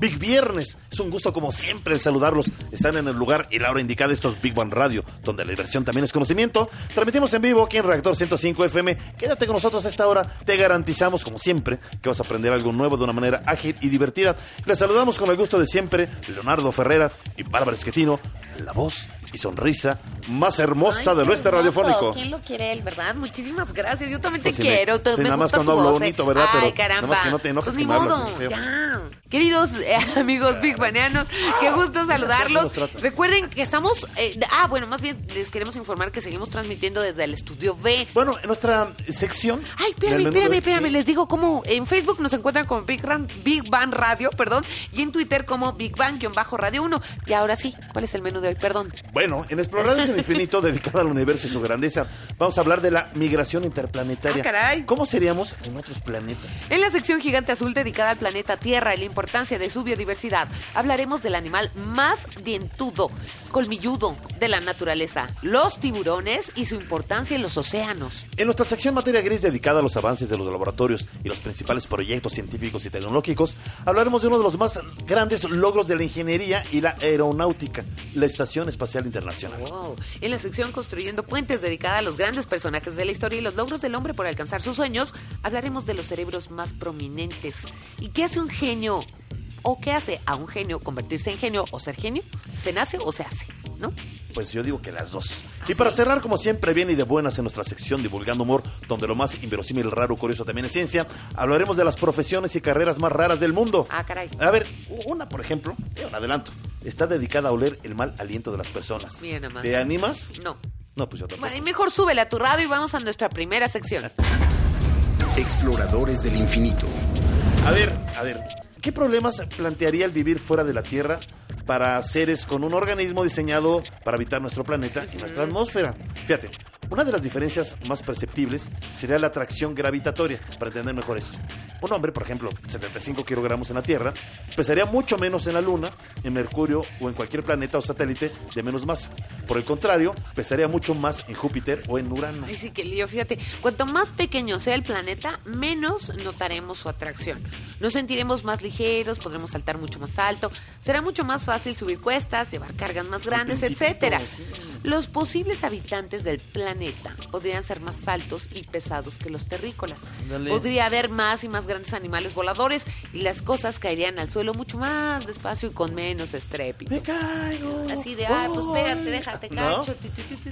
Big Viernes. Es un gusto como siempre el saludarlos. Están en el lugar y la hora indicada estos Big One Radio, donde la diversión también es conocimiento. Transmitimos en vivo aquí en Reactor 105 FM. Quédate con nosotros a esta hora. Te garantizamos, como siempre, que vas a aprender algo nuevo de una manera ágil y divertida. Les saludamos con el gusto de siempre, Leonardo Ferrera y Bárbara Esquetino, la voz y sonrisa más hermosa Ay, del oeste hermoso. radiofónico. ¿Quién lo quiere él, verdad? Muchísimas gracias. Yo también te Pues me- quiero. te- sí, me nada más cuando hablo ¿eh? bonito, ¿verdad? Ay, Pero caramba. nada más que no te enojes Pues ni me modo, ya. Queridos eh, amigos Big Banianos, qué gusto saludarlos. Recuerden que estamos. eh, ah, bueno, más bien les queremos informar que seguimos transmitiendo desde el estudio B. Bueno, en nuestra sección. Ay, espérame, espérame, espérame. Les digo cómo en Facebook nos encuentran como Big, Ram- Big Bang Radio, perdón, y en Twitter como Big Bang-Radio 1. Y ahora sí, ¿cuál es el menú de hoy? Perdón. Bueno, en Exploradores del Infinito, dedicado al universo y su grandeza, vamos a hablar de la migración interplanetaria. Ah, caray. ¿Cómo seríamos en otros planetas? En la sección Gigante Azul dedicada al planeta Tierra y la importancia de su biodiversidad, hablaremos del animal más dientudo, colmilludo de la naturaleza, los tiburones y su importancia en los océanos. En nuestra sección Materia Gris, dedicada a los avances de los laboratorios y los principales proyectos científicos y tecnológicos, hablaremos de uno de los más grandes logros de la ingeniería y la aeronáutica, la Estación Espacial Internacional. Wow. En la sección Construyendo Puentes, dedicada a los grandes personajes de la historia y los logros del hombre por alcanzar sus sueños, hablaremos de los cerebros más prominentes. ¿Y qué hace un genio? ¿O qué hace a un genio convertirse en genio o ser genio? ¿Se nace o se hace? ¿No? Pues yo digo que las dos. Y para cerrar, como siempre, bien y de buenas en nuestra sección Divulgando Humor, donde lo más inverosímil, raro, curioso también es ciencia, hablaremos de las profesiones y carreras más raras del mundo. Ah, caray. A ver, una, por ejemplo, un adelanto, está dedicada a oler el mal aliento de las personas. Bien, nada más. ¿Te animas? No. No, pues yo tampoco. Bueno, y mejor súbele a tu radio y vamos a nuestra primera sección. Exploradores del infinito. A ver, a ver, ¿qué problemas plantearía el vivir fuera de la Tierra para seres con un organismo diseñado para habitar nuestro planeta y nuestra atmósfera? Fíjate, una de las diferencias más perceptibles sería la atracción gravitatoria, para entender mejor esto. Un hombre, por ejemplo, 75 kilogramos en la Tierra, pesaría mucho menos en la Luna, en Mercurio o en cualquier planeta o satélite de menos masa. Por el contrario, pesaría mucho más en Júpiter o en Urano. Ay, sí, que lío, fíjate. Cuanto más pequeño sea el planeta, menos notaremos su atracción. Nos sentiremos más ligeros, podremos saltar mucho más alto, será mucho más fácil subir cuestas, llevar cargas más grandes, sí. Los posibles habitantes del planeta podrían ser más altos y pesados que los terrícolas. Podría haber más y más grandes animales voladores y las cosas caerían al suelo mucho más despacio y con menos estrépito. Me caigo. Así de, ah, pues espérate, Ay. déjate, cacho.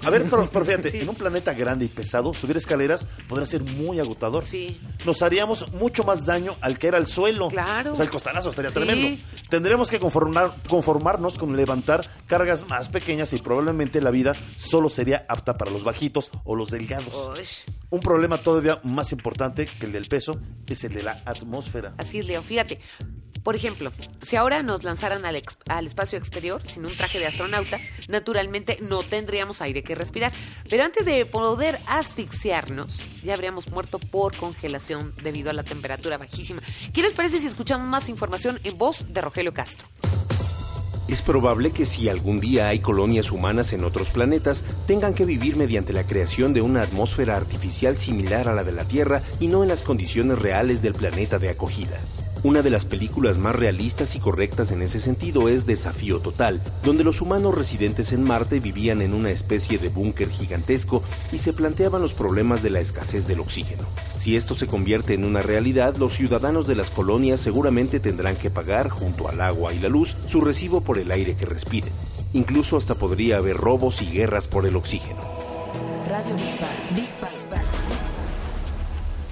A ver, pero, pero fíjate, Sí. en un planeta grande y pesado, subir escaleras podrá ser muy agotador. Sí. Nos haríamos mucho más daño al caer al suelo. Claro. O sea, el costalazo estaría Sí. tremendo. Tendremos que conformar- conformarnos con levantar cargas más pequeñas y probablemente la vida solo sería apta para los bajitos o los delgados. Un problema todavía más importante que el del peso es el de la atmósfera. Así es, Leo. Fíjate, por ejemplo, si ahora nos lanzaran al, ex- al espacio exterior sin un traje de astronauta, naturalmente no tendríamos aire que respirar. Pero antes de poder asfixiarnos, ya habríamos muerto por congelación debido a la temperatura bajísima. ¿Qué les parece si escuchamos más información en voz de Rogelio Castro? Es probable que si algún día hay colonias humanas en otros planetas, tengan que vivir mediante la creación de una atmósfera artificial similar a la de la Tierra y no en las condiciones reales del planeta de acogida. Una de las películas más realistas y correctas en ese sentido es Desafío Total, donde los humanos residentes en Marte vivían en una especie de búnker gigantesco y se planteaban los problemas de la escasez del oxígeno. Si esto se convierte en una realidad, los ciudadanos de las colonias seguramente tendrán que pagar, junto al agua y la luz, su recibo por el aire que respiren. Incluso hasta podría haber robos y guerras por el oxígeno. Radio Big Bang. Big Bang.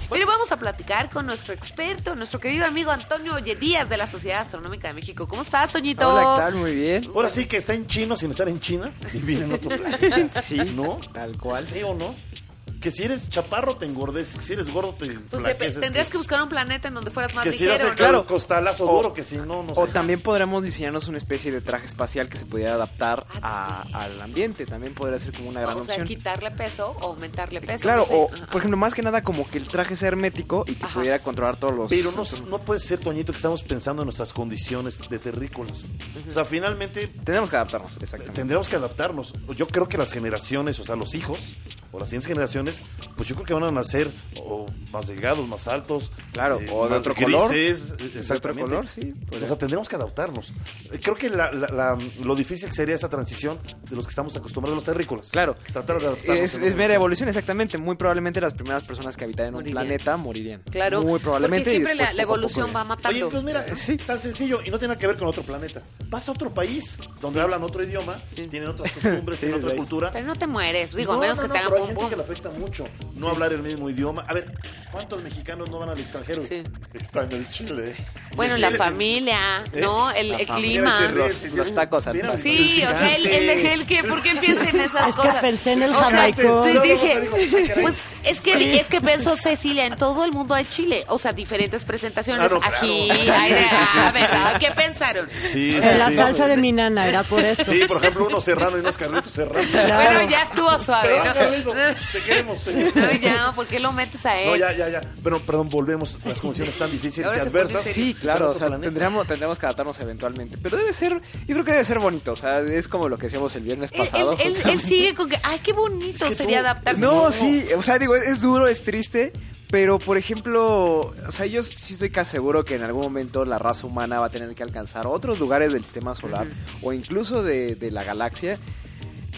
Pero vamos a platicar con nuestro experto, nuestro querido amigo Antonio Oye Díaz de la Sociedad Astronómica de México. ¿Cómo estás, Toñito? Hola, ¿qué tal? Muy bien. Ahora sí que está en chino sin estar en China y vive en otro planeta. Sí, ¿No? Tal cual. ¿Sí o no? Que si eres chaparro te engordes, que si eres gordo te Pues flaqueces, tendrías que buscar un planeta en donde fueras más que si ligero, eres ¿no? claro, costalazo O- duro, que si no, no sé. O también podremos diseñarnos una especie de traje espacial que se pudiera adaptar Ah, a- al ambiente. También podría ser como una gran O sea, opción. quitarle peso o aumentarle peso. Claro, no sé. o por ejemplo, más que nada como que el traje sea hermético y que Ajá. pudiera controlar todos los... Pero no, no puede ser, Toñito, que estamos pensando en nuestras condiciones de terrícolas. O sea, finalmente Tenemos que adaptarnos, exactamente. tendremos que adaptarnos. Yo creo que las generaciones, o sea, los hijos o las siguientes generaciones, pues yo creo que van a nacer o más delgados, más altos. Claro, o de otro color. grises, eh, ¿De otro Exactamente. color? Sí. O sea, tendremos que adaptarnos. Eh, Creo que la- la- la- lo difícil sería esa transición de los que estamos acostumbrados a los terrícolas. Claro. Tratar de adaptarnos. Es, mera evolución, exactamente. Muy probablemente las primeras personas que habitaran un Morirían. planeta morirían. Claro, Muy probablemente. y porque siempre la, evolución va matando. Oye, pues mira, Eh, sí. tan sencillo y no tiene nada que ver con otro planeta. Vas a otro país donde hablan otro idioma, Sí. tienen otras costumbres, Sí, tienen otra ahí. cultura. Pero no te mueres, digo, a no, menos no, que no, te hagan pero hay gente que le afecta mucho no hablar el mismo idioma. A ver, ¿cuántos mexicanos no van al extranjero? Sí. Están en Chile. Bueno, En la Chile, familia, ¿Eh? ¿no? El, el clima. Los- sí. los tacos al. Sí, o sea, el, el, el que, ¿por qué piensa en esas Es que cosas? pensé en el O sea, jamaico. No, no, dije, no, pues es que, es que pensó Cecilia, en todo el mundo hay chile, o sea, diferentes presentaciones, no, claro. aquí, hay de, sí, sí, a ver, sí. ¿a ¿qué pensaron? Sí, sí, En la sí. salsa de mi nana, era por eso. Sí, por ejemplo, uno serrano y uno es Carlitos Serrano. Claro. Bueno, ya estuvo suave, Carlitos, te queremos. ¿no? Ya, ¿por qué lo metes a él? No, ya, ya, ya. Pero, perdón, volvemos. Las condiciones tan difíciles y pone adversas. Sí, claro, o sea, planeta. tendríamos, tendríamos que adaptarnos eventualmente. Pero debe ser, yo creo que debe ser bonito, o sea, es como lo que decíamos el viernes Él, él- pasado. él- sigue con que, ay, qué bonito Es que sería tú- adaptarse. No, sí, o sea, digo, es duro, es triste, pero por ejemplo, o sea, yo sí estoy casi seguro que en algún momento la raza humana va a tener que alcanzar otros lugares del sistema solar o incluso de, de la galaxia.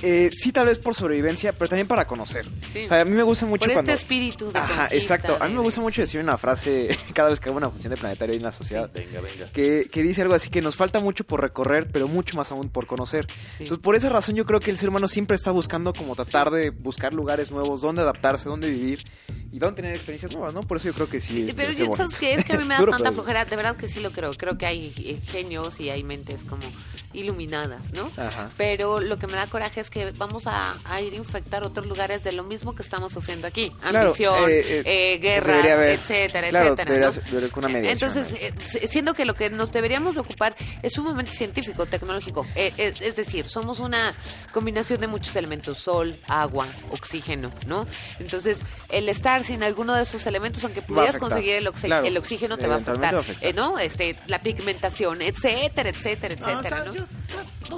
Eh, sí, tal vez por sobrevivencia, pero también para conocer. Sí. O sea, a mí me gusta mucho Por cuando... este espíritu de Ajá, exacto. A mí me gusta mucho decir una frase cada vez que hago una función de planetario en la sociedad. Venga, venga. Que, que dice algo así que nos falta mucho por recorrer, pero mucho más aún por conocer. Sí. Entonces, por esa razón yo creo que el ser humano siempre está buscando como tratar de buscar lugares nuevos, dónde adaptarse, dónde vivir y dónde tener experiencias nuevas, ¿no? Por eso yo creo que sí. Pero yo, ¿sabes qué? Es que a mí me da tanta flojera. De verdad que sí lo creo. Creo que hay eh, genios y hay mentes como iluminadas, ¿no? Ajá. Pero lo que me da coraje es que vamos a, a ir a infectar otros lugares de lo mismo que estamos sufriendo aquí. Claro, Ambición, eh, eh, eh, guerras, haber- etcétera, claro, etcétera. ¿no? una Entonces, eh, siendo que lo que nos deberíamos de ocupar es sumamente científico, tecnológico. Es decir, somos una combinación de muchos elementos, sol, agua, oxígeno, ¿no? Entonces, el estar sin alguno de esos elementos, aunque pudieras conseguir el, oxi- Claro, el oxígeno, te va a afectar, va a afectar. eh, ¿no? Este, la pigmentación, etcétera, etcétera, No, etcétera, ¿no? yo-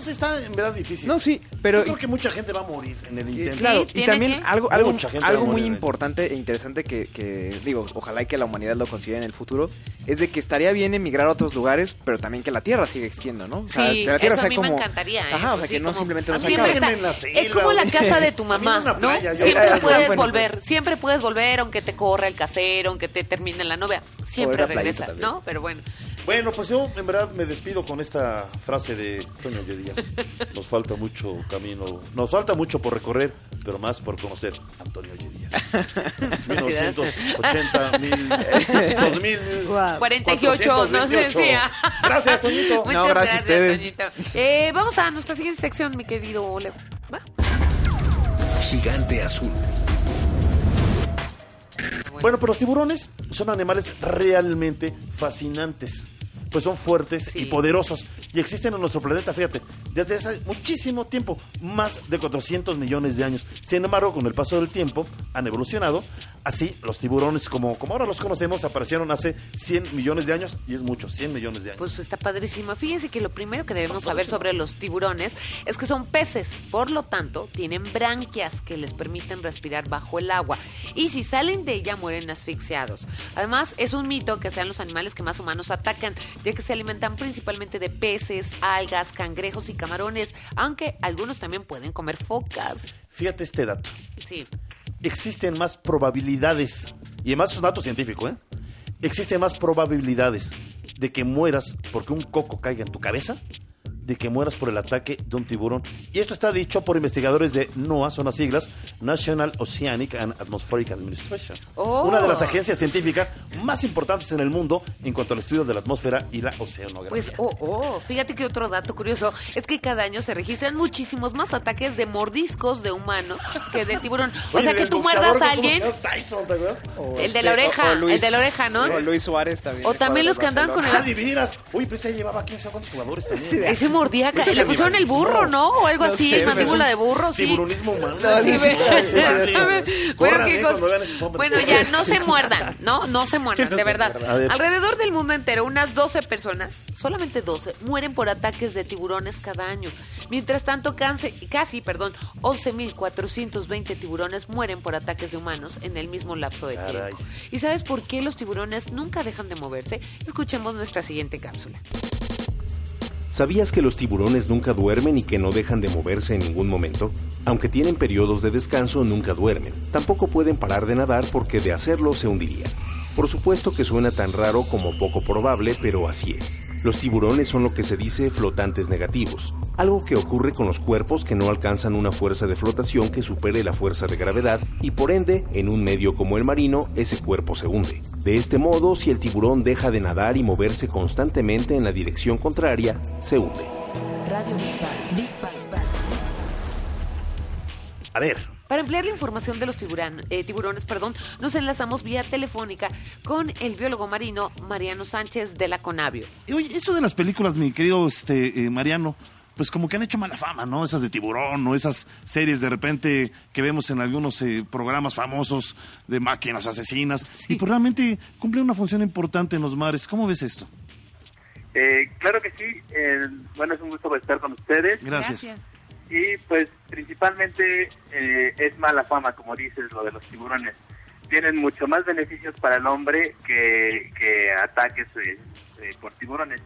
está- en verdad difícil. No, sí, pero... Yo creo que mucha gente va a morir en el Y, intento. claro, y tiene también que- algo, algo, muy importante e interesante que, que, digo, ojalá y que la humanidad lo consiga en el futuro, es de que estaría bien emigrar a otros lugares, pero también que la Tierra siga existiendo, ¿no? O sea, Sí, que la Tierra eso a sea mí me como- encantaría, ¿eh? Ajá, o sea, Pues que sí, no simplemente nos acabe. está- es como la casa de tu mamá, ¿no? Siempre puedes volver, siempre puedes volver, aunque te corra el casero, aunque te termine la novia, siempre playita regresa. ¿no? Pero bueno, Bueno, pues yo en verdad me despido con esta frase de Toño Díaz. Nos falta mucho camino, nos falta mucho por recorrer, pero más por conocer a Antonio Díaz. 1980, mil, 2000, Guau. 48, no sé 428. decía. Gracias, Toñito. Muchas No, gracias a ustedes. Toñito. Eh, vamos a nuestra siguiente sección, mi querido Leo. ¿Va? Gigante azul. Bueno, pero los tiburones son animales realmente fascinantes. Pues son fuertes Sí. y poderosos. Y existen en nuestro planeta, fíjate, desde hace muchísimo tiempo, más de 400 millones de años. Sin embargo, con el paso del tiempo, han evolucionado. Así, los tiburones, como, como ahora los conocemos, aparecieron hace 100 millones de años. Y es mucho, 100 millones de años. Pues está padrísimo. Fíjense que lo primero que debemos saber sobre los tiburones es que son peces, por lo tanto, tienen branquias que les permiten respirar bajo el agua. Y si salen de ella, mueren asfixiados. Además, es un mito que sean los animales que más humanos atacan, ya que se alimentan principalmente de peces, algas, cangrejos y camarones, aunque algunos también pueden comer focas. Fíjate este dato. Sí. existen más probabilidades, y además es un dato científico, ¿eh? Existen más probabilidades de que mueras porque un coco caiga en tu cabeza de que mueras por el ataque de un tiburón. Y esto está dicho por investigadores de NOAA, son las siglas, National Oceanic and Atmospheric Administration. Oh. Una de las agencias científicas más importantes en el mundo en cuanto al estudio de la atmósfera y la oceanografía. Pues, oh, oh, fíjate que otro dato curioso es que cada año se registran muchísimos más ataques de mordiscos de humanos que de tiburón. O Oye, sea, que tú muerdas a alguien. Tyson, ¿te acuerdas? O El de este, la oreja, o- o Luis- el de la oreja, ¿no? O Luis Suárez también. O el también los que andaban con. Ah, divinas. Uy, pues llevaba 15 o cuántos jugadores también. Ese le pusieron el burro, ¿no? O algo No así, mandíbula de burro, sí. Tiburonismo humano. Sí, ve- Sí, bueno, qué cosa-. Bueno, ya, no se muerdan, ¿no? No se muerdan, de verdad. Alrededor del mundo entero, unas 12 personas, solamente 12, mueren por ataques de tiburones cada año. Mientras tanto, casi, casi perdón, 11.420 tiburones mueren por ataques de humanos en el mismo lapso de Caray. tiempo. ¿Y sabes por qué los tiburones nunca dejan de moverse? Escuchemos nuestra siguiente cápsula. ¿Sabías que los tiburones nunca duermen y que no dejan de moverse en ningún momento? Aunque tienen periodos de descanso, nunca duermen. Tampoco pueden parar de nadar porque de hacerlo se hundirían. Por supuesto que suena tan raro como poco probable, pero así es. Los tiburones son lo que se dice flotantes negativos, algo que ocurre con los cuerpos que no alcanzan una fuerza de flotación que supere la fuerza de gravedad y por ende, en un medio como el marino, ese cuerpo se hunde. De este modo, si el tiburón deja de nadar y moverse constantemente en la dirección contraria, se hunde. Radio Big Bang. Big Bang. A ver, Para ampliar la información de los tiburán- eh, tiburones, perdón, nos enlazamos vía telefónica con el biólogo marino Mariano Sánchez de la Conavio. Oye, eso de las películas, mi querido este, eh, Mariano, pues como que han hecho mala fama, ¿no? Esas de tiburón o esas series de repente que vemos en algunos eh, programas famosos de máquinas asesinas. Y pues realmente cumple una función importante en los mares. ¿Cómo ves esto? Eh, claro que sí. eh, bueno, es un gusto estar con ustedes. Gracias. Y pues principalmente eh, es mala fama, como dices, lo de los tiburones. Tienen mucho más beneficios para el hombre que, que ataques eh, eh, por tiburones.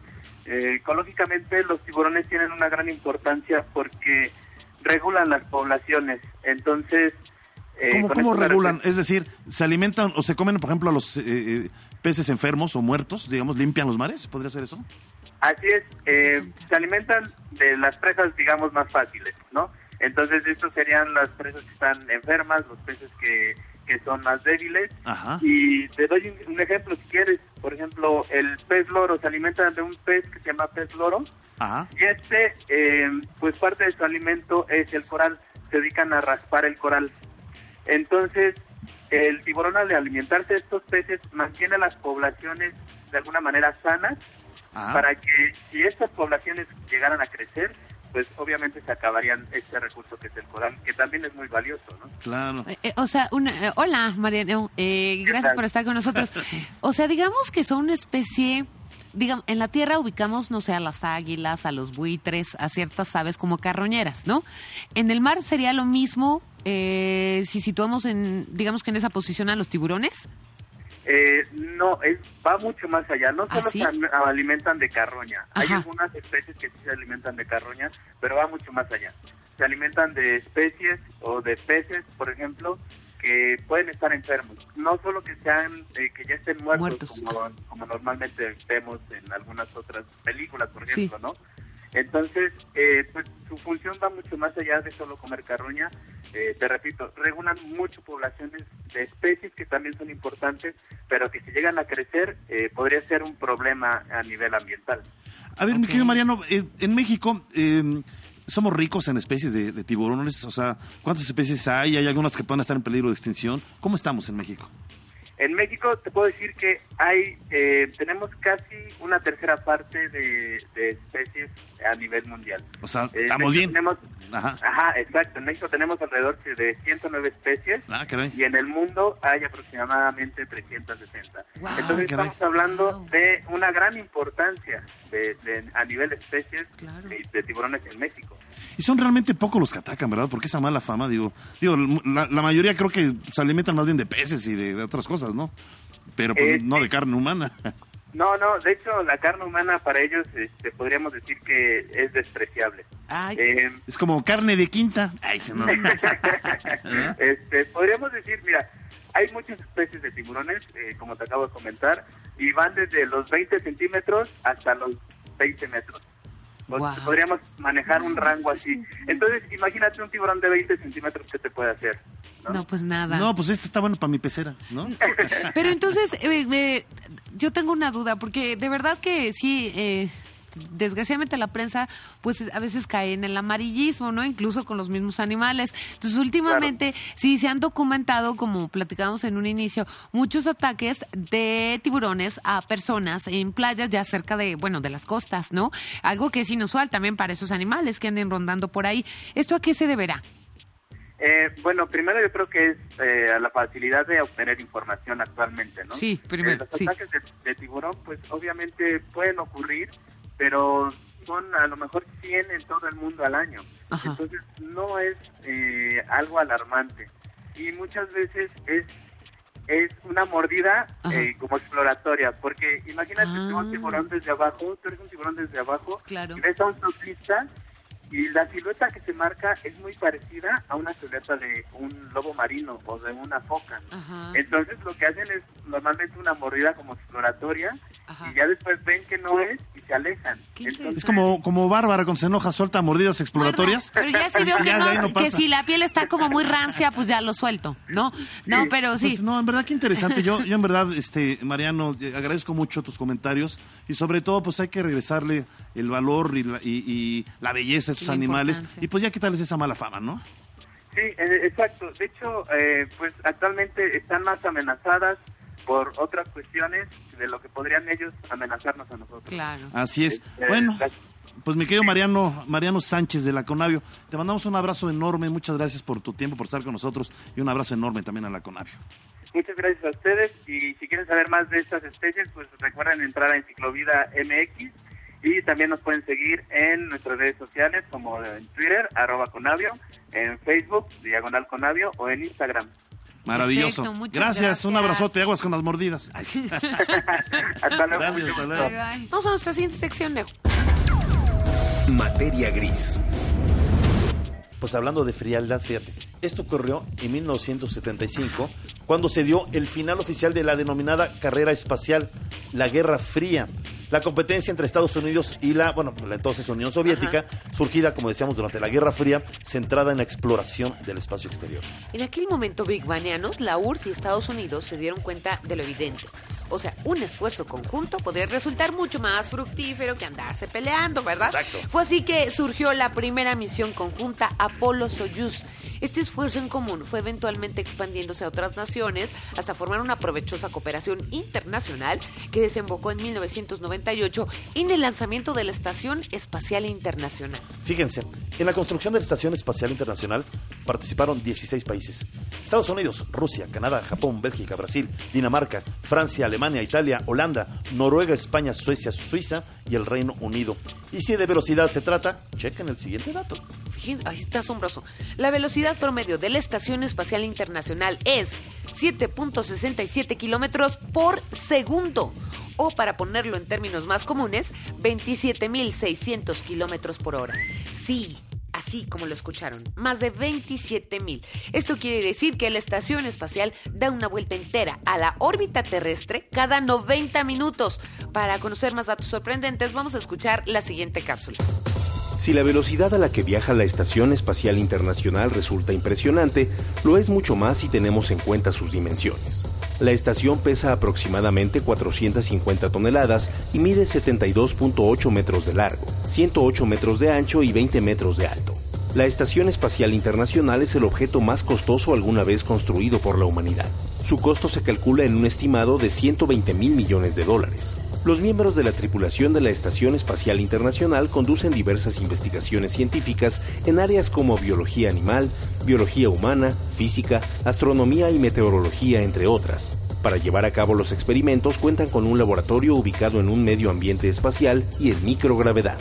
Eh, ecológicamente los tiburones tienen una gran importancia porque regulan las poblaciones. Entonces... ¿Cómo, cómo regulan? Es decir, ¿se alimentan o se comen, por ejemplo, a los peces enfermos o muertos? Digamos, ¿limpian los mares? ¿Podría ser eso? Así es, eh, se alimentan de las presas, digamos, más fáciles, ¿no? Entonces, estos serían las presas que están enfermas, los peces que, que son más débiles. Ajá. Y te doy un, un ejemplo si quieres. Por ejemplo, el pez loro se alimenta de un pez que se llama pez loro. Ajá. Y este, eh, pues parte de su alimento es el coral. Se dedican a raspar el coral. Entonces, el tiburón al alimentarse de estos peces mantiene las poblaciones de alguna manera sanas Ajá. para que si estas poblaciones llegaran a crecer, pues obviamente se acabarían este recurso que es el coral, que también es muy valioso, ¿no? Claro. Eh, eh, o sea, una, eh, hola Mariano, eh, ¿Qué gracias tal? por estar con nosotros. O sea, digamos que son una especie, digamos, en la tierra ubicamos, no sé, a las águilas, a los buitres, a ciertas aves como carroñeras, ¿no? En el mar sería lo mismo eh, si situamos en, digamos que en esa posición a los tiburones. Eh, no, es, va mucho más allá. No ¿Ah, solo sí? se alimentan de carroña. Hay algunas especies que sí se alimentan de carroña, pero va mucho más allá. Se alimentan de especies o de peces, por ejemplo, que pueden estar enfermos. No solo que sean, eh, que ya estén muertos, Muertos. Como, como normalmente vemos en algunas otras películas, por Sí. ejemplo, ¿no? Entonces, eh, pues su función va mucho más allá de solo comer carroña. Eh, te repito, regulan mucho poblaciones de especies que también son importantes, pero que si llegan a crecer eh, podría ser un problema a nivel ambiental. A ver, mi querido Mariano, eh, en México eh, somos ricos en especies de, de tiburones. O sea, ¿cuántas especies hay? ¿Hay algunas que pueden estar en peligro de extinción? ¿Cómo estamos en México? En México te puedo decir que hay, eh, tenemos casi una tercera parte de, de especies a nivel mundial. O sea, Eh, estamos bien. Tenemos, Ajá. ajá, exacto. En México tenemos alrededor de 109 especies. Ah, y en el mundo hay aproximadamente 360. Guau, Entonces caray. estamos hablando Wow. de una gran importancia de, de- a nivel de especies Claro. de, de tiburones en México. Y son realmente pocos los que atacan, ¿verdad? Porque esa mala fama, digo, digo la, la mayoría creo que se alimentan más bien de peces y de, de otras cosas, ¿no? Pero pues, Eh, no de carne humana. No, no, de hecho la carne humana para ellos este, podríamos decir que es despreciable. Ay, Eh, Es como carne de quinta. Ay, se nos- este, podríamos decir, mira, hay muchas especies de tiburones, eh, como te acabo de comentar, y van desde los 20 centímetros hasta los 20 metros. Podríamos manejar un rango así. Entonces, imagínate un tiburón de 20 centímetros que te puede hacer. ¿no? No, pues nada. No, pues este está bueno para mi pecera, ¿no? Pero entonces, eh, me- yo tengo una duda, porque de verdad que sí, eh, desgraciadamente la prensa, pues a veces cae en el amarillismo, ¿no? Incluso con los mismos animales. Entonces, últimamente, sí se han documentado, como platicábamos en un inicio, muchos ataques de tiburones a personas en playas ya cerca de, bueno, de las costas, ¿no? Algo que es inusual también para esos animales que anden rondando por ahí. ¿Esto a qué se deberá? Eh, bueno, primero yo creo que es eh, a la facilidad de obtener información actualmente, ¿no? Sí, primero, Eh, los sí. ataques de, de tiburón, pues obviamente pueden ocurrir, pero son a lo mejor 100 en todo el mundo al año. Ajá. Entonces no es eh, algo alarmante. Y muchas veces es es una mordida eh, como exploratoria, porque imagínate Ah. un tiburón desde abajo, tú eres un tiburón desde abajo, Claro. y ves a un surfista y la silueta que se marca es muy parecida a una silueta de un lobo marino o de una foca. Entonces lo que hacen es normalmente una mordida como exploratoria Ajá. y ya después ven que no es y se alejan. Entonces, Es como, como Bárbara cuando se enoja, suelta mordidas exploratorias. Pero ya si veo que, Ya, no, que si la piel está como muy rancia, pues ya lo suelto, ¿no? No, pero sí. Pues no, en verdad que interesante. Yo, yo en verdad, este, Mariano, eh, agradezco mucho tus comentarios y sobre todo, pues hay que regresarle el valor y la, y, y la belleza estos animales y pues ya quitarles esa mala fama, ¿no? Sí, eh, exacto. De hecho, eh, pues actualmente están más amenazadas por otras cuestiones de lo que podrían ellos amenazarnos a nosotros. Claro. Así es. Eh, Bueno, pues mi querido Mariano, Mariano Sánchez de la Conavio, te mandamos un abrazo enorme, muchas gracias por tu tiempo, por estar con nosotros y un abrazo enorme también a la Conavio. Muchas gracias a ustedes y si quieren saber más de estas especies, pues recuerden entrar a Enciclovida MX y también nos pueden seguir en nuestras redes sociales como en Twitter, arroba Conavio, en Facebook, Diagonal Conavio o en Instagram. Maravilloso. Perfecto, muchas gracias, gracias. un abrazote, aguas con las mordidas. Hasta luego. gracias, hasta luego. Vamos a nuestra siguiente sección, Leo. Materia gris. Pues hablando de frialdad, fíjate, esto ocurrió en 1975, cuando se dio el final oficial de la denominada carrera espacial, la Guerra Fría. La competencia entre Estados Unidos y la, bueno, la entonces Unión Soviética, surgida, como decíamos, durante la Guerra Fría, centrada en la exploración del espacio exterior. En aquel momento, Big Banianos, la URSS y Estados Unidos se dieron cuenta de lo evidente. O sea, un esfuerzo conjunto podría resultar mucho más fructífero que andarse peleando, ¿verdad? Exacto. Fue así que surgió la primera misión conjunta Apolo-Soyuz. Este esfuerzo en común fue eventualmente expandiéndose a otras naciones hasta formar una provechosa cooperación internacional que desembocó en 1998 en el lanzamiento de la Estación Espacial Internacional. Fíjense, en la construcción de la Estación Espacial Internacional participaron 16 países. Estados Unidos, Rusia, Canadá, Japón, Bélgica, Brasil, Dinamarca, Francia, Alemania, Italia, Holanda, Noruega, España, Suecia, Suiza y el Reino Unido. Y si de velocidad se trata, chequen el siguiente dato. Ay, está asombroso. La velocidad promedio de la Estación Espacial Internacional es 7.67 kilómetros por segundo. O para ponerlo en términos más comunes, 27.600 kilómetros por hora. Sí. Así como lo escucharon, más de 27 mil. Esto quiere decir que la estación espacial da una vuelta entera a la órbita terrestre cada 90 minutos. Para conocer más datos sorprendentes, vamos a escuchar la siguiente cápsula. Si la velocidad a la que viaja la Estación Espacial Internacional resulta impresionante, lo es mucho más si tenemos en cuenta sus dimensiones. La estación pesa aproximadamente 450 toneladas y mide 72.8 metros de largo, 108 metros de ancho y 20 metros de alto. La Estación Espacial Internacional es el objeto más costoso alguna vez construido por la humanidad. Su costo se calcula en un estimado de 120 mil millones de dólares. Los miembros de la tripulación de la Estación Espacial Internacional conducen diversas investigaciones científicas en áreas como biología animal, biología humana, física, astronomía y meteorología, entre otras. Para llevar a cabo los experimentos cuentan con un laboratorio ubicado en un medio ambiente espacial y en microgravedad.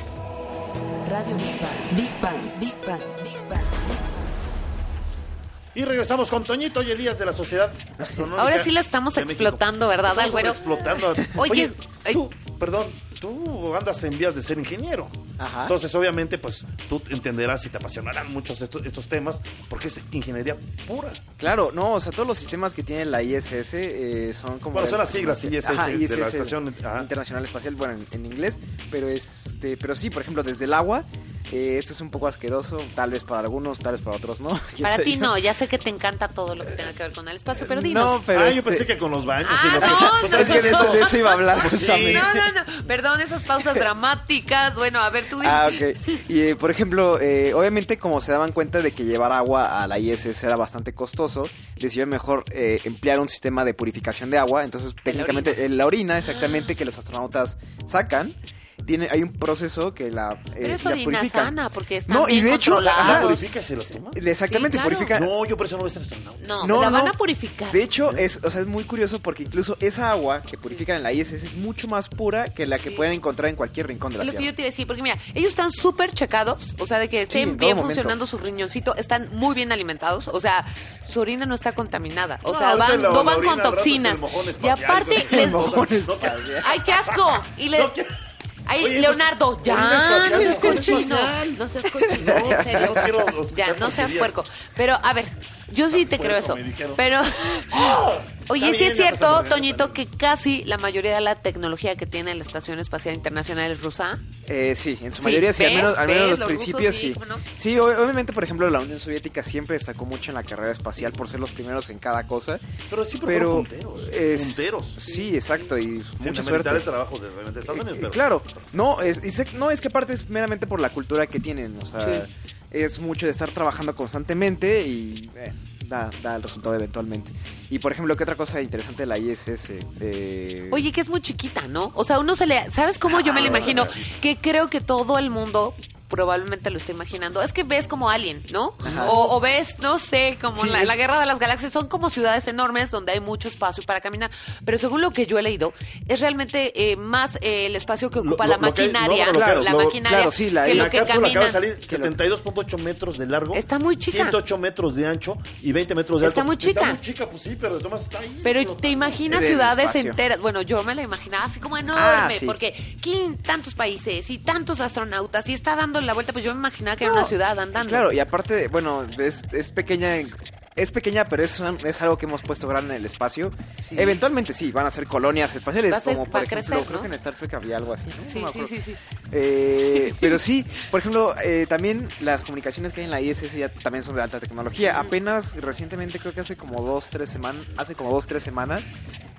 Radio Big Bang. Big Bang. Big Bang. Big Bang. Y regresamos con Toñito y Elías de la Sociedad Astronómica Ahora sí la estamos de México. explotando, ¿verdad, Estamos explotando. Oye, tú, perdón, tú andas en vías de ser ingeniero. Ajá. Entonces, obviamente, pues tú entenderás y te apasionarán muchos estos, estos temas porque es ingeniería pura. Claro, no, o sea, todos los sistemas que tiene la ISS eh, son como... Bueno, son las siglas ISS Ajá, de la ISS, Estación, ajá. Internacional Espacial, bueno, en, en inglés, pero este, pero sí, por ejemplo, desde el agua, eh, esto es un poco asqueroso, tal vez para algunos, tal vez para otros no. ¿Quién Para ti yo? no, ya sé que te encanta todo lo que tenga que ver con el espacio, pero dinos. No, pero ah, yo este- pensé que con los baños Ah, y los... no, no, Es que de eso, de eso iba a hablar Pues sí. No, no, no. Perdón, esas pausas dramáticas. Bueno, a ver, tú dime. Ah, ok. Y eh, por ejemplo, eh, obviamente como se daban cuenta de que llevar agua a la ISS era bastante costoso, decidieron mejor eh, emplear un sistema de purificación de agua. Entonces, técnicamente, en la orina, exactamente, que los astronautas sacan. Tiene, hay un proceso que la, eh, Pero es la orina purifican. sana, porque está No, y de hecho, ¿La purifica y se la toma? Exactamente, Sí, claro. purifica. No, yo por eso no voy a estar astronauta. No, No, la van no. a purificar. De hecho, es, o sea, es muy curioso porque incluso esa agua que purifican en la ISS es mucho más pura que la que Sí. pueden encontrar en cualquier rincón de la Es lo que Tierra. yo te iba a decir, porque mira, ellos están súper checados, o sea, de que estén en todo bien momento. funcionando su riñoncito, están muy bien alimentados, o sea, su orina no está contaminada, o No, sea, ahorita van, la- no la van orina con al rato es el toxinas. mojón Y espacial, aparte, les... Espacial. ¡Ay, qué asco! Y les... No, ¿qué? Ay, Oye, Leonardo, pues, ya, espacial, no seas cochino, no seas cochino, en serio. No quiero Ya, no seas puerco. Pero, a ver, yo sí te creo eso. Pero, oye, sí es cierto, Toñito, que casi la mayoría de la tecnología que tiene la Estación Espacial Internacional es rusa. Eh, sí, en su Sí, mayoría sí, al menos, al menos ¿ves? los, Los rusos principios sí, sí. ¿cómo no? Sí, o- obviamente, por ejemplo, la Unión Soviética siempre destacó mucho en la carrera espacial por ser los primeros en cada cosa. Pero sí, pero, fueron punteros. es- punteros. Sí, exacto, y mucha suerte. el trabajo de, realmente Estados Unidos, Eh, pero... Claro, no es, y sé- no, es que aparte es meramente por la cultura que tienen, o sea, Sí. es mucho de estar trabajando constantemente y eh, da, da el resultado eventualmente. Y por ejemplo, ¿qué otra cosa interesante de la ISS? Eh, Oye, que es muy chiquita, ¿no? O sea, uno se le... ¿Sabes cómo yo me lo imagino? Que creo que todo el mundo probablemente lo está imaginando. Es que ves como Alien, ¿no? Ajá. O, o ves, no sé, como Sí, la, es- la Guerra de las Galaxias. Son como ciudades enormes donde hay mucho espacio para caminar. Pero según lo que yo he leído, es realmente eh, más eh, el espacio que ocupa Lo- la lo que- no, maquinaria. la lo- maquinaria claro, sí, la- que y lo la que cápsula acaba de salir 72.8 metros de largo. Está muy chica. 108 metros de ancho y 20 metros de Está alto. muy chica. Está muy chica, pues sí, pero de todas está ahí. Pero flotando. te imaginas ciudades espacio. enteras. Bueno, yo me la imaginaba así como enorme, Ah, sí. porque ¿quién tantos países y tantos astronautas y está dando la vuelta? Pues yo me imaginaba que era una ciudad andando. Claro, y aparte, bueno, es, es pequeña en- es pequeña, pero es, es algo que hemos puesto grande en el espacio. Sí. Eventualmente sí, van a ser colonias espaciales, Va a ser como por ejemplo, crecer, creo ¿no? que en Star Trek había algo así, ¿no? Sí, No sí, acuerdo. sí, sí. Eh, pero sí, por ejemplo, eh, también las comunicaciones que hay en la ISS ya también son de alta tecnología. Apenas recientemente, creo que hace como dos, tres semanas, hace como dos, tres semanas,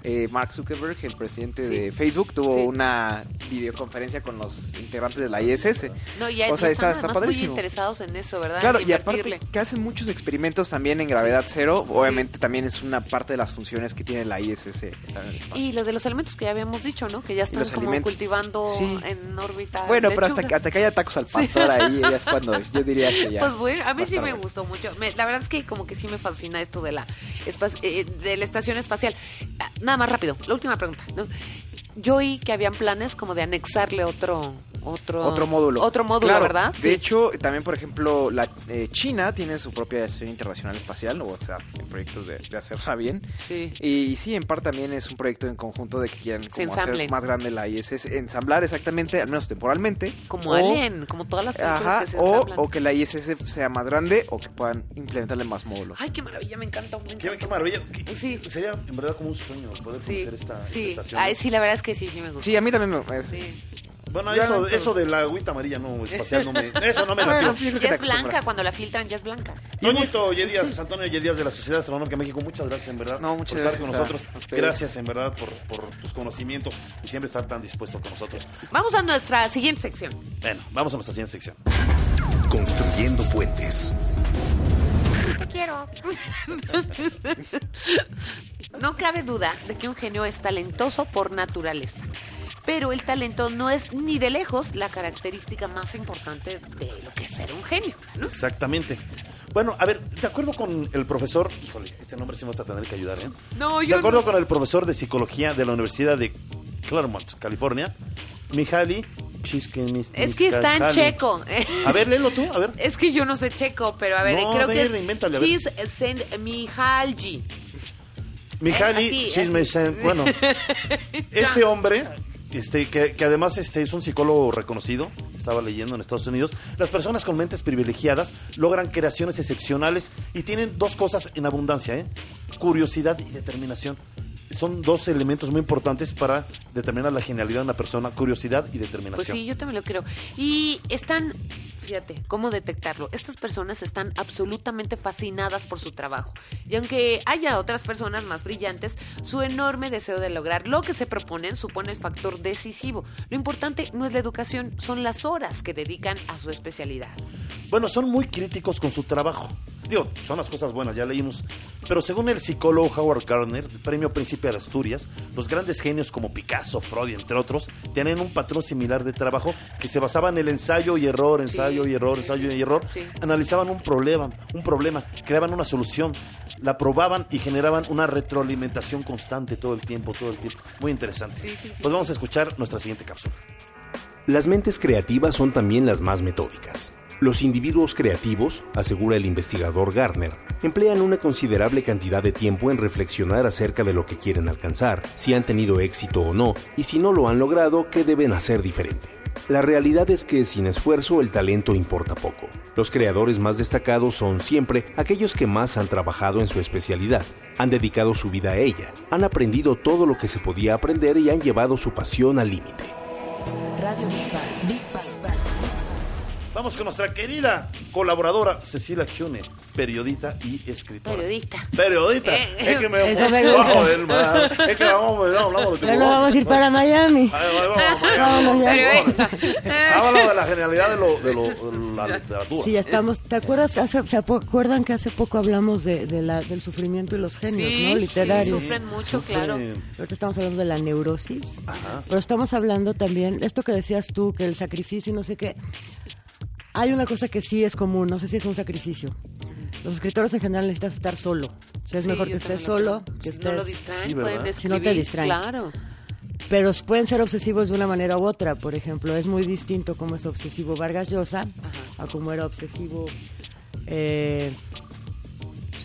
eh, Mark Zuckerberg, el presidente Sí. de Facebook, tuvo Sí. una videoconferencia con los integrantes de la ISS. No, y ya O sea, están está- está además muy interesados en eso, ¿verdad? Claro, y aparte que hacen muchos experimentos también en gravedad cero, obviamente también es una parte de las funciones que tiene la ISS. Y los de los alimentos que ya habíamos dicho, ¿no? Que ya están como alimentos. cultivando Sí. en órbita. bueno, pero hasta, lechugas. hasta que haya tacos al pastor ahí es cuando yo diría que ya. Pues bueno, a mí sí me bueno. gustó mucho. Me- la verdad es que como que sí me fascina esto de la, eh, de la estación espacial. Ah, Nada más rápido, la última pregunta. ¿no? Yo oí que habían planes como de anexarle otro... Otro, Otro módulo. Otro módulo, Claro, ¿verdad? De Sí. hecho, también, por ejemplo, la eh, China tiene su propia estación internacional espacial, o sea, en proyectos de, de hacerla bien. Sí. Y, sí, en parte también es un proyecto en conjunto de que quieran como hacer más grande la ISS, ensamblar exactamente, al menos temporalmente. Como o- Alien, como todas las películas Ajá, que se o, o que la ISS sea más grande o que puedan implementarle más módulos. Ay, qué maravilla, me encantó. Me Qué, maravilla. Qué- Sí. Sería en verdad como un sueño poder Sí, conocer esta, estación. Ay, sí, la verdad es que sí, sí me gustó. Sí, a mí también me... Sí. Bueno, Ya eso, no- eso de la agüita amarilla no espacial no me, eso no me Bueno, latió. Ya es blanca, cuando la filtran ya es blanca. Toñito Yedías, Antonio Yedías de la Sociedad Astronómica de México, muchas gracias en verdad No, muchas por estar con gracias a- nosotros. gracias en verdad por, por tus conocimientos y siempre estar tan dispuesto con nosotros. Vamos a nuestra siguiente sección. Bueno, vamos a nuestra siguiente sección. Construyendo puentes. Te quiero. No cabe duda de que un genio es talentoso por naturaleza. Pero el talento no es ni de lejos la característica más importante de lo que es ser un genio, ¿no? Exactamente. Bueno, a ver, de acuerdo con el profesor, híjole, este nombre sí vas a tener que ayudar, ¿eh? No, De yo acuerdo no. con el profesor de psicología de la Universidad de Claremont, California, Mihaly. Es que está en checo. A ver, léelo tú, a ver. Es que yo no sé checo, pero a ver, No, creo a que ver, es invéntale, a ver. Csikszentmihalyi. Mihaly así, Csikszentmihalyi, bueno, este hombre este, que, además este, es un psicólogo reconocido, estaba leyendo en Estados Unidos, las personas con mentes privilegiadas logran creaciones excepcionales y tienen dos cosas en abundancia, ¿eh? curiosidad y determinación. Son dos elementos muy importantes para determinar la genialidad de una persona, curiosidad y determinación. Pues sí, yo también lo creo. Y están, fíjate, ¿cómo detectarlo? Estas personas están absolutamente fascinadas por su trabajo. Y aunque haya otras personas más brillantes, su enorme deseo de lograr lo que se proponen supone el factor decisivo. Lo importante no es la educación, son las horas que dedican a su especialidad. Bueno, son muy críticos con su trabajo. Digo, son las cosas buenas, ya leímos. Pero según el psicólogo Howard Gardner, premio Príncipe de Asturias, los grandes genios como Picasso, Freud, entre otros, tenían un patrón similar de trabajo que se basaba en el ensayo y error, ensayo y error, ensayo y error. Sí. Analizaban un problema, un problema, creaban una solución, la probaban y generaban una retroalimentación constante todo el tiempo, todo el tiempo. Muy interesante. Sí, sí, sí. Pues vamos a escuchar nuestra siguiente cápsula. Las mentes creativas son también las más metódicas. Los individuos creativos, asegura el investigador Garner, emplean una considerable cantidad de tiempo en reflexionar acerca de lo que quieren alcanzar, si han tenido éxito o no, y si no lo han logrado, qué deben hacer diferente. La realidad es que sin esfuerzo el talento importa poco. Los creadores más destacados son siempre aquellos que más han trabajado en su especialidad, han dedicado su vida a ella, han aprendido todo lo que se podía aprender y han llevado su pasión al límite. Radio Big. Vamos con nuestra querida colaboradora Cecilia Gione, periodista y escritora. Periodista. Periodista. Eh, es que me eso me gusta. del mar. Es que vamos, hablamos de Pero vamos a ir para Miami. Vamos, vamos, Vámonos de la genialidad de, lo, de, lo, de la literatura. Sí, ya estamos. ¿Te acuerdas? que hace- ¿Se acuerdan que hace poco hablamos de, de la, del sufrimiento y los genios, Sí, ¿no? sí, Literarios. sufren mucho, Sufren. claro. Ahorita estamos hablando de la neurosis, Ajá. pero estamos hablando también, esto que decías tú, que el sacrificio y no sé qué. Hay una cosa que sí es común, no sé si es un sacrificio. Los escritores en general necesitas estar solo. O sea, es Sí, mejor que estés solo, creo. que Si No lo estés... distraen, Sí, ¿verdad? pueden Si no te distraen. Claro. Pero pueden ser obsesivos de una manera u otra. Por ejemplo, es muy distinto cómo es obsesivo Vargas Llosa a cómo era obsesivo. eh,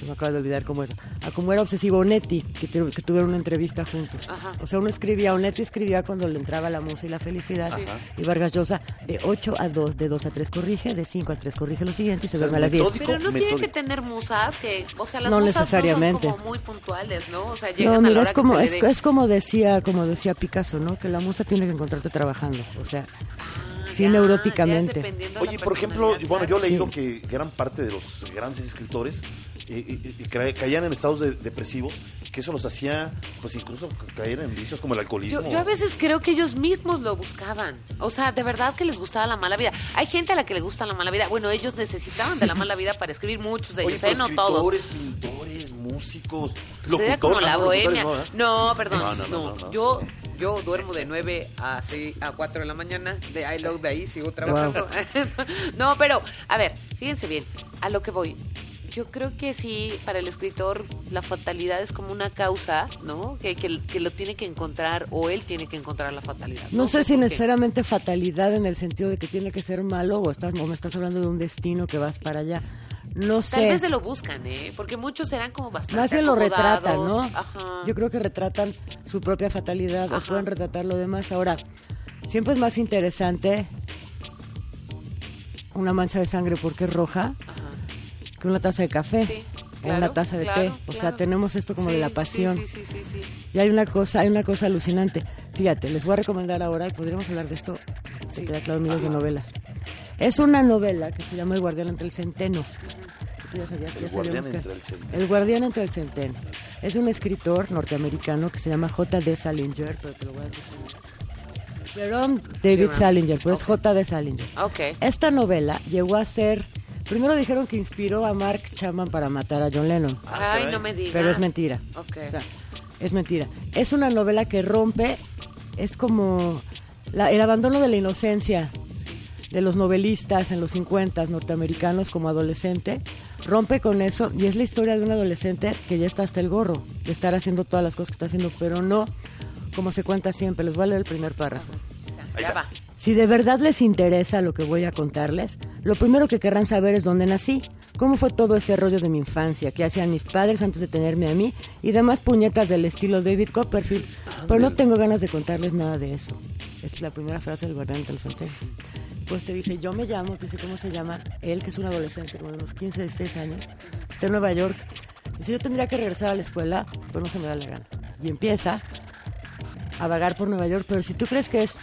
se me acaba de olvidar cómo es. A cómo era obsesivo Onetti, que, tu- que tuvieron una entrevista juntos. Ajá. O sea, uno escribía, Onetti escribía cuando le entraba la musa y la felicidad. Sí. Y Vargas Llosa, de 8 a 2, de 2 a 3 corrige, de 5 a 3 corrige lo siguiente y se O sea, duerme a las 10. metódico. Pero no tienen que tener musas que, o sea, las No musas necesariamente. no son como muy puntuales, ¿no? O sea, llegan No, a la mira, hora es como, que se es, es como decía, como decía Picasso, ¿no? Que la musa tiene que encontrarte trabajando. O sea, sí, Ya, neuróticamente. ya Oye, la por ejemplo, bueno, yo he leído que gran parte de los grandes escritores eh, eh, eh, ca- caían en estados de- depresivos, que eso los hacía, pues incluso ca- caer en vicios como el alcoholismo. Yo, yo a veces creo que ellos mismos lo buscaban. O sea, de verdad que les gustaba la mala vida. Hay gente a la que le gusta la mala vida. Bueno, ellos necesitaban de la mala vida para escribir muchos de Oye, ellos, pero ¿eh? No todos. escritores, pintores, músicos, Sería como locutores, la no, locutores bohemia. no, ¿eh? No, perdón. No, No, no, no, no, no, yo, sí. Yo duermo de 9 a, 6, a 4 de la mañana. De I love de ahí sigo trabajando. no, pero, a ver, fíjense bien. A lo que voy. Yo creo que sí, para el escritor, la fatalidad es como una causa, ¿no? Que, que, que lo tiene que encontrar o él tiene que encontrar la fatalidad. No, sé, si necesariamente fatalidad en el sentido de que tiene que ser malo o, estás, o me estás hablando de un destino que vas para allá. No sé. Tal vez se lo buscan, ¿eh? Porque muchos eran como bastante Más bien lo retratan, ¿no? Ajá. Yo creo que retratan su propia fatalidad o pueden retratar lo demás. Ahora, siempre es más interesante una mancha de sangre porque es roja Ajá. que una taza de café Sí, claro, una taza de claro, té. O sea, tenemos esto como de la pasión. Sí, sí, sí, sí. Y hay una cosa, hay una cosa alucinante. Fíjate, les voy a recomendar ahora, podríamos hablar de esto, se Sí. queda claro miles de novelas. Es una novela que se llama El guardián entre el centeno. Tú ya sabías, El ya guardián que- entre el centeno. El guardián entre el centeno. Es un escritor norteamericano que se llama J.D. Salinger, pero te lo voy a decir. Jerome David Jerome. Salinger, pues J.D. Salinger. Ok. Esta novela llegó a ser, primero dijeron que inspiró a Mark Chapman para matar a John Lennon. Ah, Ay, no me digas. Pero es mentira. Ok. O sea, es mentira. Es una novela que rompe, es como la- el abandono de la inocencia de los novelistas en los 50 norteamericanos como adolescente, rompe con eso y es la historia de un adolescente que ya está hasta el gorro de estar haciendo todas las cosas que está haciendo, pero no como se cuenta siempre. Les voy a leer el primer párrafo. Ya, va. Si de verdad les interesa lo que voy a contarles, lo primero que querrán saber es dónde nací, cómo fue todo ese rollo de mi infancia, qué hacían mis padres antes de tenerme a mí y demás puñetas del estilo David Copperfield. Pero no tengo ganas de contarles nada de eso. Esta es la primera frase del guardián del. Pues te dice, yo me llamo, dice cómo se llama, él que es un adolescente, como de unos 15, 16 años, está en Nueva York. Dice, yo tendría que regresar a la escuela, pero no se me da la gana. Y empieza a vagar por Nueva York, pero si tú crees que es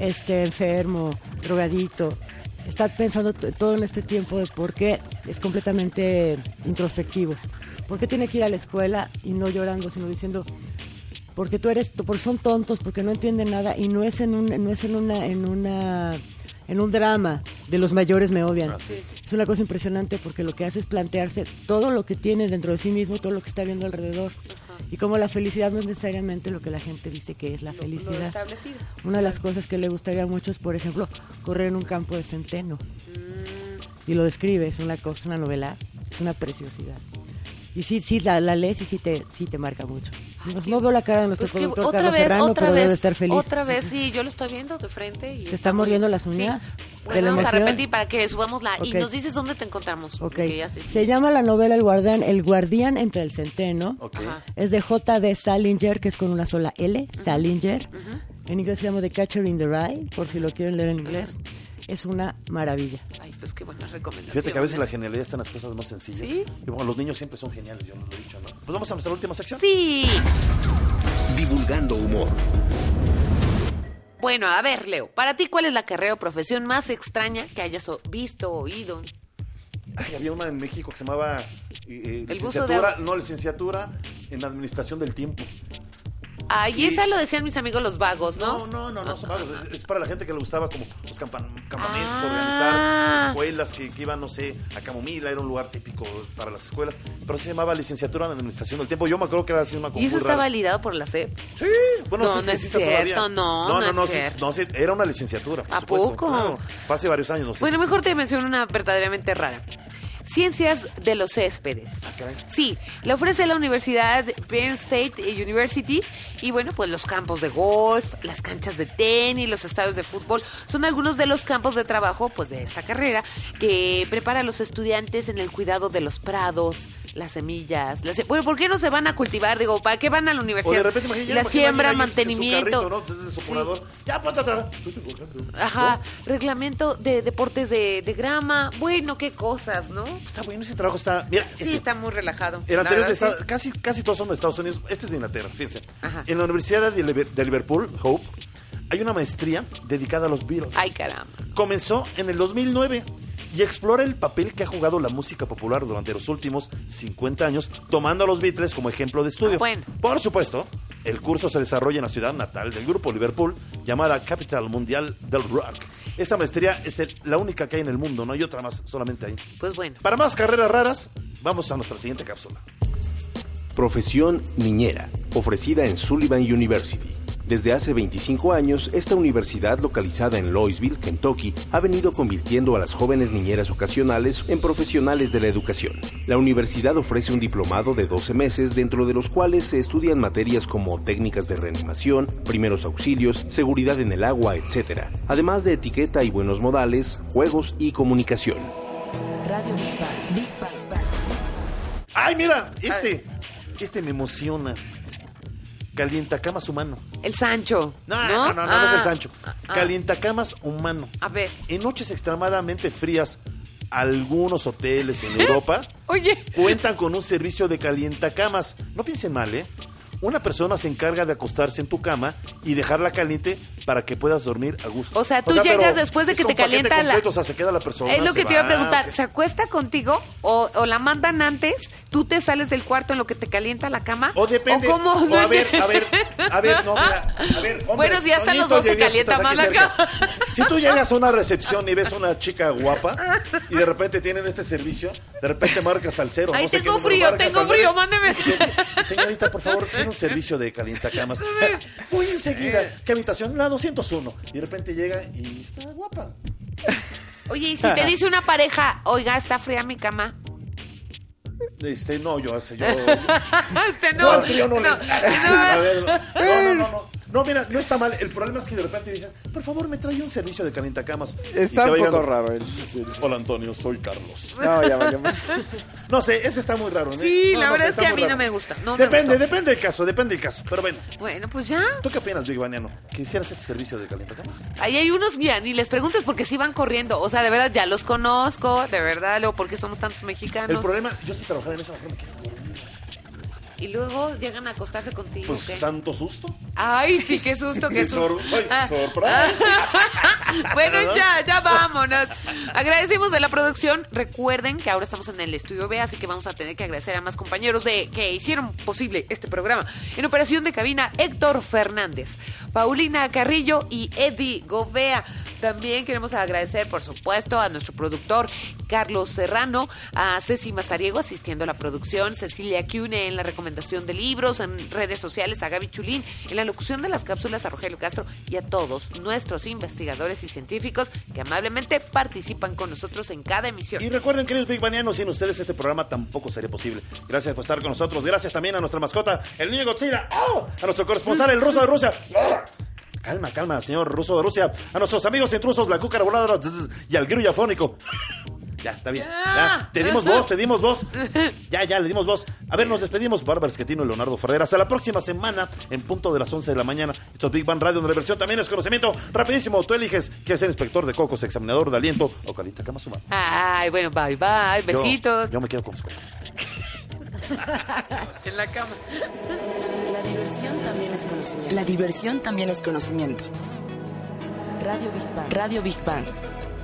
este enfermo, drogadito, está pensando todo en este tiempo de por qué es completamente introspectivo. ¿Por qué tiene que ir a la escuela y no llorando, sino diciendo porque tú eres, porque son tontos, porque no entienden nada y no es en un, no es en una, en un drama de los mayores me odian. Es una cosa impresionante porque lo que hace es plantearse todo lo que tiene dentro de sí mismo todo lo que está viendo alrededor. Y como la felicidad no es necesariamente lo que la gente dice que es la Lo felicidad. Una de las cosas que le gustaría mucho es, por ejemplo, correr en un campo de centeno. Mm. Y lo describe, es una cosa, una novela, es una preciosidad. Y sí, sí, la, la lees y sí te, sí te marca mucho. Pues no veo la cara de nuestro Pues que productor otra Carlos vez, Serrano, otra pero vez, debe estar feliz. otra vez, sí, yo lo estoy viendo de frente. Y ¿Se está mordiendo las Sí. uñas? Bueno, ¿De la vamos a emoción? repetir para que subamos la... Y Ok. nos dices dónde te encontramos. Ok. ya sé- Se llama la novela El Guardián, El Guardián entre el Centeno. Ok. Ajá. Es de J.D. Salinger, que es con una sola L, Salinger. En inglés se llama The Catcher in the Rye, por si lo quieren leer en inglés. Es una maravilla. Ay, pues qué buenas recomendaciones. Fíjate que a veces la genialidad está en las cosas más sencillas. ¿Sí? Y bueno, los niños siempre son geniales, yo lo he dicho, ¿no? Pues vamos a nuestra última sección. Sí. Divulgando humor. Bueno, a ver, Leo, para ti, ¿cuál es la carrera o profesión más extraña que hayas o- visto, oído? Ay, había una en México que se llamaba eh, eh, licenciatura, de no, licenciatura en administración del tiempo. Ay, Y- esa lo decían mis amigos los vagos, ¿no? No, no, no, no, son vagos. Es, es para la gente que le gustaba como los campa- campamentos, Ah. organizar escuelas que, que iban, no sé, a Camomila, era un lugar típico para las escuelas, pero se llamaba licenciatura en administración del tiempo. Yo me acuerdo que era así una ¿Y eso muy está rara. validado por la SEP? Sí, bueno, No, sí, no sí, es está todavía. cierto, no, no, no no, es no, sí, cierto. no, sí, era una licenciatura, por ¿A supuesto. poco? Claro, fue hace varios años, no sé. Bueno, si- mejor te menciono una verdaderamente rara. Ciencias de los céspedes. Ah. Sí, la ofrece la Universidad Penn State University y bueno, pues los campos de golf, las canchas de tenis, los estadios de fútbol son algunos de los campos de trabajo pues de esta carrera que prepara a los estudiantes en el cuidado de los prados, las semillas. Las, bueno, ¿por qué no se van a cultivar? Digo, ¿para qué van a la O universidad? de repente, imagínate, la siembra, mantenimiento. Ajá, reglamento de deportes de, de grama. Bueno, qué cosas, ¿no? Está bueno, ese trabajo está... Mira, Sí, este- está muy relajado. Anteriores verdad, estados- casi, casi todos son de Estados Unidos. Este es de Inglaterra, fíjense. Ajá. En la Universidad de, de Liverpool, Hope, hay una maestría dedicada a los Beatles. Ay, caramba. Comenzó en el 2009 y explora el papel que ha jugado la música popular durante los últimos 50 años, tomando a los Beatles como ejemplo de estudio. Ah, bueno. Por supuesto, el curso se desarrolla en la ciudad natal del grupo Liverpool, llamada Capital Mundial del Rock. Esta maestría es el- la única que hay en el mundo, no hay otra más, solamente ahí. Pues bueno. Para más carreras raras, vamos a nuestra siguiente cápsula. Profesión niñera, ofrecida en Sullivan University. Desde hace 25 años, esta universidad localizada en Louisville, Kentucky, ha venido convirtiendo a las jóvenes niñeras ocasionales en profesionales de la educación. La universidad ofrece un diplomado de 12 meses, dentro de los cuales se estudian materias como técnicas de reanimación, primeros auxilios, seguridad en el agua, etc., además de etiqueta y buenos modales, juegos y comunicación. Radio Big Bang. Big Bang. ¡Ay, mira! Este, este me emociona. Calientacamas humano. El Sancho. No, No, no, no, no, no, es el Ah, Sancho. ah. Calientacamas humano. A ver. En noches extremadamente frías, algunos hoteles en Europa Oye. cuentan con un servicio de calientacamas. No piensen mal, ¿eh? Una persona se encarga de acostarse en tu cama y dejarla caliente para que puedas dormir a gusto. O sea, tú llegas después de que te calienta la- O sea, se queda la persona. Es lo que te iba a preguntar. ¿Se acuesta contigo o, o la mandan antes? ¿Tú te sales del cuarto en lo que te calienta la cama? O depende. ¿O cómo? o a ver, a ver, a ver, no, mira, a ver, hombres, Bueno, si están los dos, se calienta más la cerca. Si tú llegas a una recepción y ves a una chica guapa y de repente tienen este servicio, de repente marcas al cero. Ay, no sé tengo qué frío, tengo frío, mándeme. Señorita, por favor, tiene un servicio de calientacamas. Muy enseguida. ¿Qué habitación? La 201. Y de repente llega y está guapa. Oye, y si te dice una pareja, oiga, está fría mi cama. Este, no, yo hace yo. Este No, no. frío no, le- A ver, no, no, no, no. No, mira, no está mal. El problema es que de repente dices, por favor, me trae un servicio de calientacamas. Está un poco llegando, raro el servicio. Hola, Antonio, soy Carlos. No, ya valió más. No sé, ese está muy raro. ¿eh? Sí, No, la no verdad sé, es que a mí no me gusta. No me depende, depende del caso, depende del caso. Pero bueno, Bueno, pues ya. ¿tú qué opinas, Big Baniano? ¿Que hicieras este servicio de calientacamas? Ahí hay unos, mira, ni les preguntes porque sí van corriendo. O sea, de verdad, ya los conozco, de verdad, luego porque somos tantos El mexicanos. problema, yo si trabajara en eso, mejor me quedo. Y luego llegan a acostarse contigo. Pues ¿qué? santo susto. Ay, sí, qué susto, qué Sí, susto. sor- Ah. sorpresa. bueno, ya, ya vámonos. Agradecemos de la producción. Recuerden que ahora estamos en el estudio B, así que vamos a tener que agradecer a más compañeros de que hicieron posible este programa. En operación de cabina, Héctor Fernández, Paulina Carrillo y Eddie Govea. También queremos agradecer, por supuesto, a nuestro productor Carlos Serrano, a Ceci Mazariego asistiendo a la producción, Cecilia Cune en la recomendación de libros, en redes sociales, a Gaby Chulín, en la locución de las cápsulas, a Rogelio Castro y a todos nuestros investigadores y científicos que amablemente participan con nosotros en cada emisión. Y recuerden, queridos Big Banianos, sin ustedes este programa tampoco sería posible. Gracias por estar con nosotros. Gracias también a nuestra mascota, el niño Godzilla. ¡Oh! A nuestro corresponsal, el ruso de Rusia. ¡Oh! Calma, calma, señor ruso de Rusia. A nuestros amigos intrusos, la cúcara volada y al grillo afónico. Ya, está bien. Ya. Te dimos voz, te dimos voz. Ya, ya, le dimos voz. A ver, nos despedimos. Bárbara Esquetino y Leonardo Ferreira. Hasta la próxima semana, en punto de las 11 de la mañana. Esto es Big Bang Radio, donde la versión también es conocimiento. Rapidísimo, tú eliges qué ser inspector de cocos, examinador de aliento o calienta cama suma. Ay, bueno, bye bye, Yo- besitos. Yo, me quedo con los cocos. En la cama. La diversión también es conocimiento. La diversión también es conocimiento. Radio Big Bang. Radio Big Bang.